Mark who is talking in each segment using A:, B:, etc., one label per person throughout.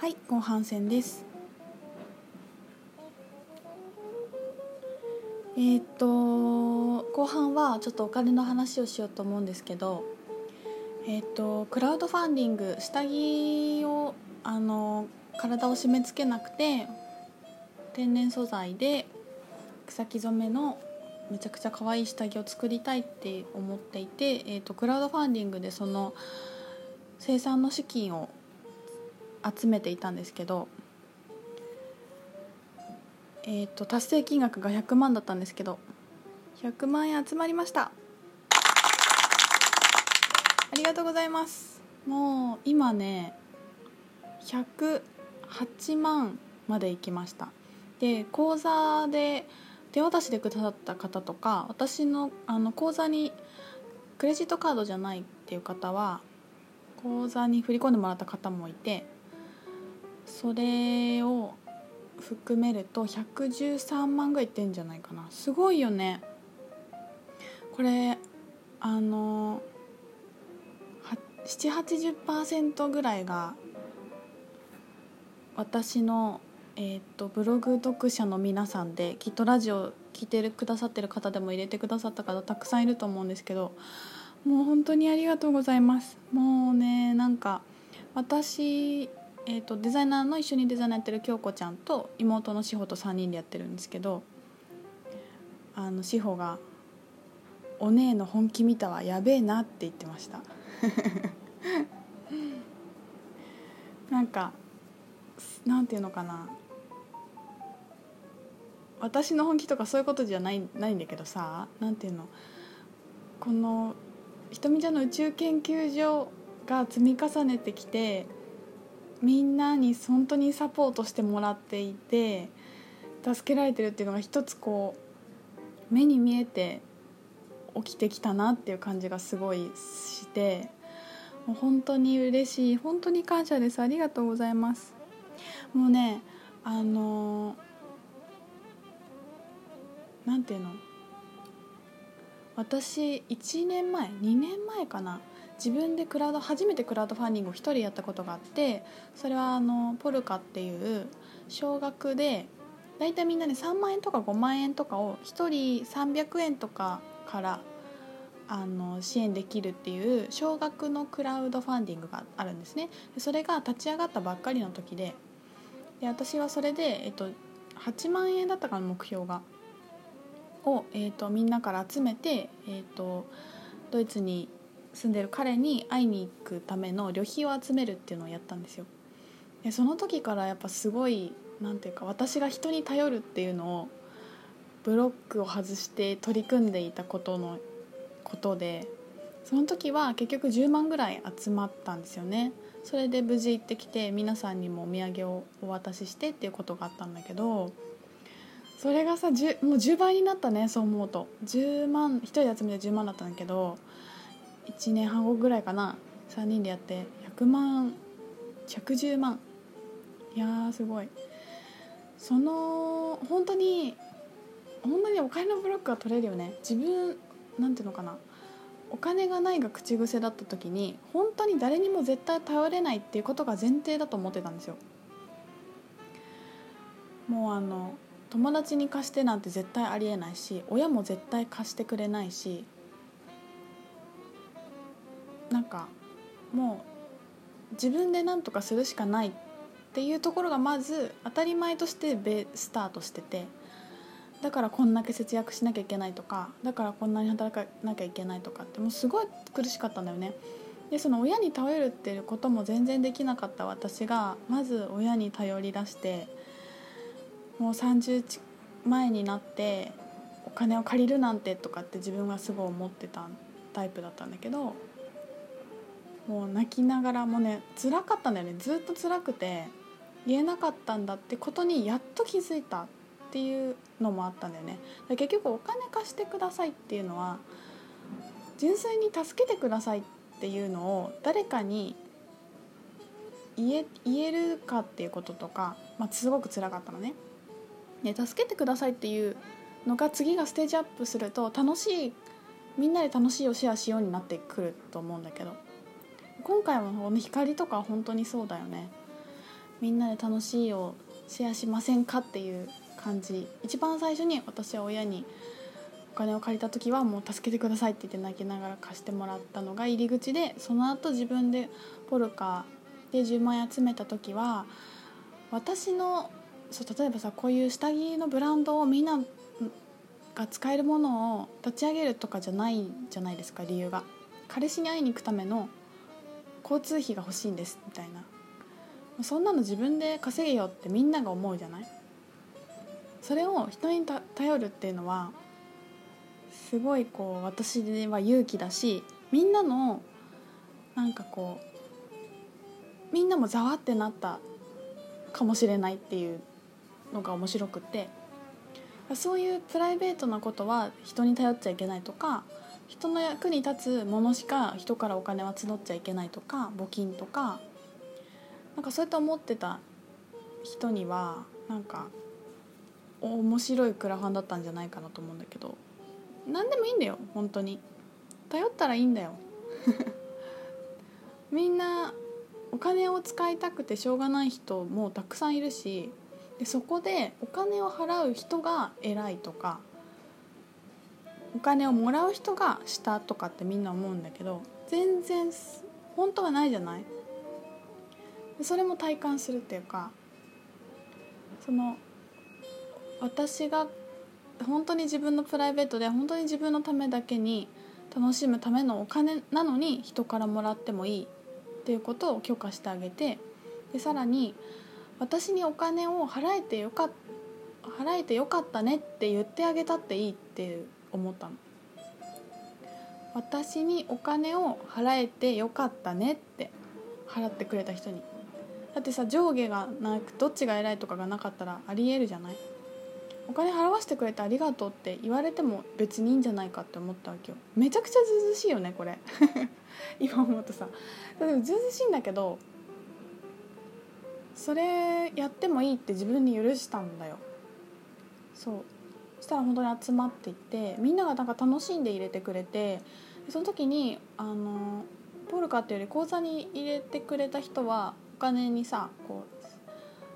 A: はい後半戦です。えー、っと後半はちょっとお金の話をしようと思うんですけどえー、っとクラウドファンディング下着をあの体を締め付けなくて天然素材で草木染めのめちゃくちゃ可愛い下着を作りたいって思っていて、えーと、クラウドファンディングでその生産の資金を集めていたんですけど、えーと、達成金額が100万だったんですけど100万円集まりました。ありがとうございます。もう今ね108万まで行きました。で口座で手渡しでくださった方とか私のあの口座にクレジットカードじゃないっていう方は口座に振り込んでもらった方もいてそれを含めると113万ぐらいいってんじゃないかな。すごいよね。これあの780%ぐらいが私のえーと、ブログ読者の皆さんできっとラジオ聞いてるくださってる方でも入れてくださった方たくさんいると思うんですけどもう本当にありがとうございます。もうねなんか私、えーと、デザイナーの一緒にデザイナーやってる京子ちゃんと妹の志保と3人でやってるんですけどあの志保が「お姉の本気見たわやべえな」って言ってました。なんかなんていうのかな。私の本気とかそういうことじゃないないんだけどさ何ていうの。この瞳ちゃんの宇宙研究所が積み重ねてきてみんなに本当にサポートしてもらっていて助けられてるっていうのが一つこう目に見えて起きてきたなっていう感じがすごいしてもう本当に嬉しい本当に感謝です。ありがとうございます。もうねあのーなんていうの？私1年前2年前かな自分でクラウド初めてクラウドファンディングを1人やったことがあってそれはあのポルカっていう少額で大体みんなで3万円とか5万円とかを1人300円とかからあの支援できるっていう少額のクラウドファンディングがあるんですね。それが立ち上がったばっかりの時でで私はそれで、えっと、8万円だったかな目標がを、えーと、みんなから集めて、えーと、ドイツに住んでる彼に会いに行くための旅費を集めるっていうのをやったんですよ。でその時からやっぱすごいなんていうか私が人に頼るっていうのをブロックを外して取り組んでいたことのことでその時は結局10万ぐらい集まったんですよねそれで無事行ってきて皆さんにもお土産をお渡ししてっていうことがあったんだけどそれがさもう10倍になったねそう思うと10万1人で集めて10万だったんだけど1年半後ぐらいかな。3人でやって。100万。110万。いやすごい。その本当に本当にお金のブロックが取れるよね。自分なんていうのかな。お金がないが口癖だった時に本当に誰にも絶対頼れないっていうことが前提だと思ってたんですよ。もうあの友達に貸してなんて絶対ありえないし親も絶対貸してくれないしなんかもう自分で何とかするしかないっていうところがまず当たり前としてベスタートしててだからこんだけ節約しなきゃいけないとかだからこんなに働かなきゃいけないとかってもうすごい苦しかったんだよね。でその親に頼るっていうことも全然できなかった私がまず親に頼りだしてもう30前になってお金を借りるなんてとかって自分はすごい思ってたタイプだったんだけどもう泣きながらもね辛かったんだよね。ずっと辛くて言えなかったんだってことにやっと気づいたっていうのもあったんだよね。結局お金貸してくださいっていうのは純粋に助けてくださいっていうのを誰かに言え言えるかっていうこととか、まあ、すごく辛かったのね。ね、助けてくださいっていうのが次がステージアップすると楽しいみんなで楽しいをシェアしようになってくると思うんだけど。今回は光とか本当にそうだよね。みんなで楽しいをシェアしませんかっていう感じ。一番最初に私は親にお金を借りた時はもう助けてくださいって言って泣きながら貸してもらったのが入り口でその後自分でポルカで10万円集めた時は私のそう例えばさこういう下着のブランドをみんなが使えるものを立ち上げるとかじゃないじゃないですか理由が。彼氏に会いに行くための交通費が欲しいんですみたいな。そんなの自分で稼げよってみんなが思うじゃない？それを人に頼るっていうのはすごいこう私には勇気だしみんなのなんかこうみんなもざわってなったかもしれないっていうのが面白くて。そういうプライベートなことは人に頼っちゃいけないとか人の役に立つものしか人からお金は募っちゃいけないとか募金とかなんかそうやって思ってた人にはなんか面白いクラファンだったんじゃないかなと思うんだけど何でもいいんだよ本当に。頼ったらいいんだよ。みんなお金を使いたくてしょうがない人もたくさんいるしでそこでお金を払う人が偉いとかお金をもらう人が下とかってみんな思うんだけど全然本当はないじゃない？それも体感するっていうかその私が本当に自分のプライベートで本当に自分のためだけに楽しむためのお金なのに人からもらってもいいっていうことを許可してあげてでさらに私にお金を払えてよか払えてよかったねって言ってあげたっていいっていう思ったの。私にお金を払えてよかったねって払ってくれた人に。だってさ上下がなくどっちが偉いとかがなかったらありえるじゃない。お金払わせてくれてありがとうって言われても別にいいんじゃないかって思ったわけよ。めちゃくちゃずうずしいよねこれ。今思うとさ。でもずうずしいんだけどそれやってもいいって自分に許したんだよ。そう。そしたら本当に集まっていってみんながなんか楽しんで入れてくれてその時にあのポルカっていうより口座に入れてくれた人はお金にさこう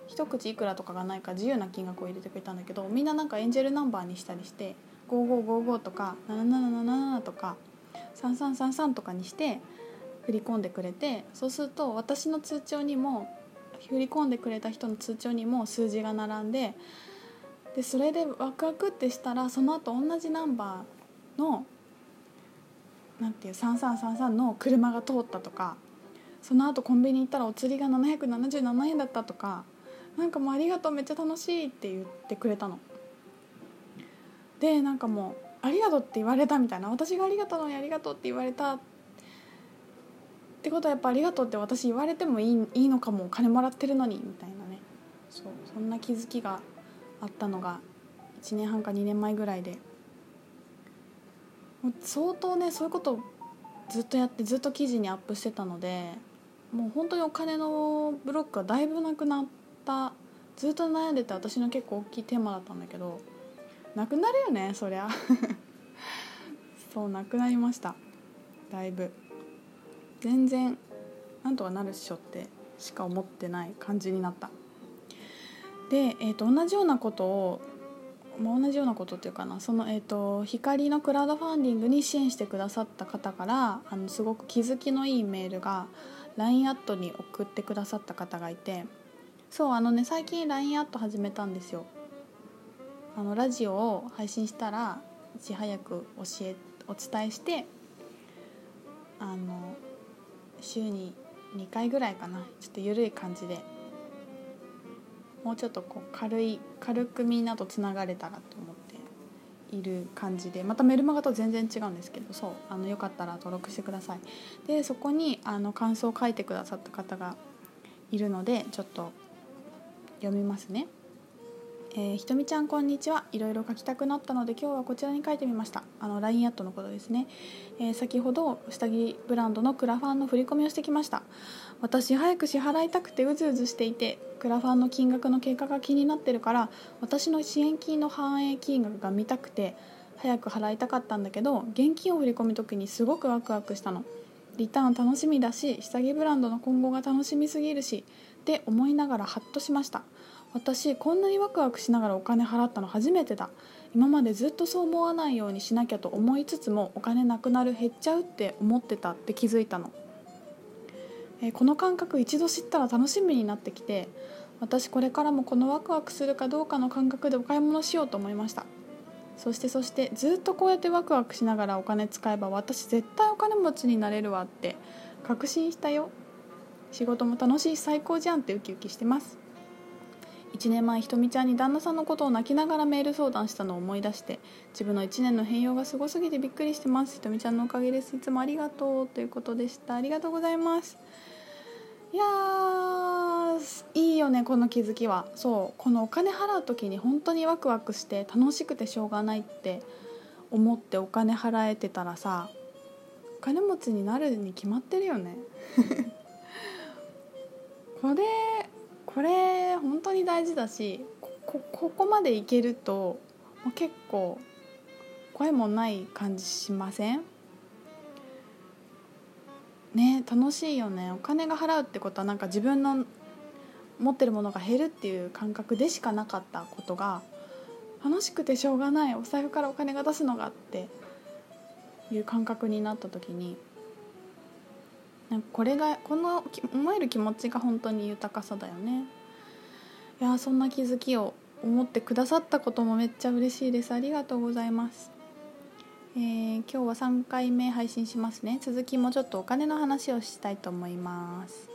A: 一口いくらとかがないか自由な金額を入れてくれたんだけどみんななんかエンジェルナンバーにしたりして5555とか7777とか3333とかにして振り込んでくれてそうすると私の通帳にも振り込んでくれた人の通帳にも数字が並んででそれでワクワクってしたらその後同じナンバーのなんていう3333の車が通ったとかその後コンビニ行ったらお釣りが777円だったとかなんかもうありがとうめっちゃ楽しいって言ってくれたの。でなんかもうありがとうって言われたみたいな。私がありがとうのにありがとうって言われたってことはやっぱありがとうって私言われてもいいいいのかも金もらってるのにみたいなね。そうそんな気づきがあったのが1年半か2年前ぐらいで。もう相当ねそういうことずっとやってずっと記事にアップしてたのでもう本当にお金のブロックがだいぶなくなった。ずっと悩んでて私の結構大きいテーマだったんだけどなくなるよねそりゃ。そうなくなりました。だいぶ。全然なんとかなるっしょってしか思ってない感じになった。で、えー、と同じようなことを、まあ、同じようなことっていうかなその、えーと、光のクラウドファンディングに支援してくださった方からあのすごく気づきのいいメールが LINE アットに送ってくださった方がいてそうあのね最近 LINE アット始めたんですよ。あのラジオを配信したらいち早く教えお伝えしてあの週に2回ぐらいかなちょっと緩い感じでもうちょっとこう軽い軽くみんなとつながれたらと思っている感じでまたメルマガと全然違うんですけどそうあのよかったら登録してください。でそこにあの感想を書いてくださった方がいるのでちょっと読みますね、えー、ひとみちゃんこんにちは。いろいろ書きたくなったので今日はこちらに書いてみました。あの LINE アットのことですね、えー、先ほど下着ブランドのクラファンの振り込みをしてきました。私早く支払いたくてうずうずしていてクラファンの金額の経過が気になってるから私の支援金の反映金額が見たくて早く払いたかったんだけど現金を振り込む時にすごくワクワクしたの。リターン楽しみだし下着ブランドの今後が楽しみすぎるしって思いながらハッとしました。私こんなにワクワクしながらお金払ったの初めてだ。今までずっとそう思わないようにしなきゃと思いつつもお金なくなる減っちゃうって思ってたって気づいたの、えーこの感覚一度知ったら楽しみになってきて私これからもこのワクワクするかどうかの感覚でお買い物しようと思いました。そしてそしてずっとこうやってワクワクしながらお金使えば私絶対お金持ちになれるわって確信したよ。仕事も楽しい最高じゃんってウキウキしてます。1年前ひとみちゃんに旦那さんのことを泣きながらメール相談したのを思い出して自分の1年の変容がすごすぎてびっくりしてます。ひとみちゃんのおかげです。いつもありがとうということでした。ありがとうございます。いやいいよねこの気づきは。そうこのお金払う時に本当にワクワクして楽しくてしょうがないって思ってお金払えてたらさお金持ちになるに決まってるよね。これこれ本当に大事だしここまでいけると結構怖いもない感じしません？ね楽しいよね。お金が払うってことはなんか自分の持ってるものが減るっていう感覚でしかなかったことが楽しくてしょうがない。お財布からお金が出すのがっていう感覚になった時になんかこれがこの思える気持ちが本当に豊かさだよね。いやそんな気づきを思ってくださったこともめっちゃ嬉しいです。ありがとうございます。えー今日は3回目配信しますね。続きもちょっとお金の話をしたいと思います。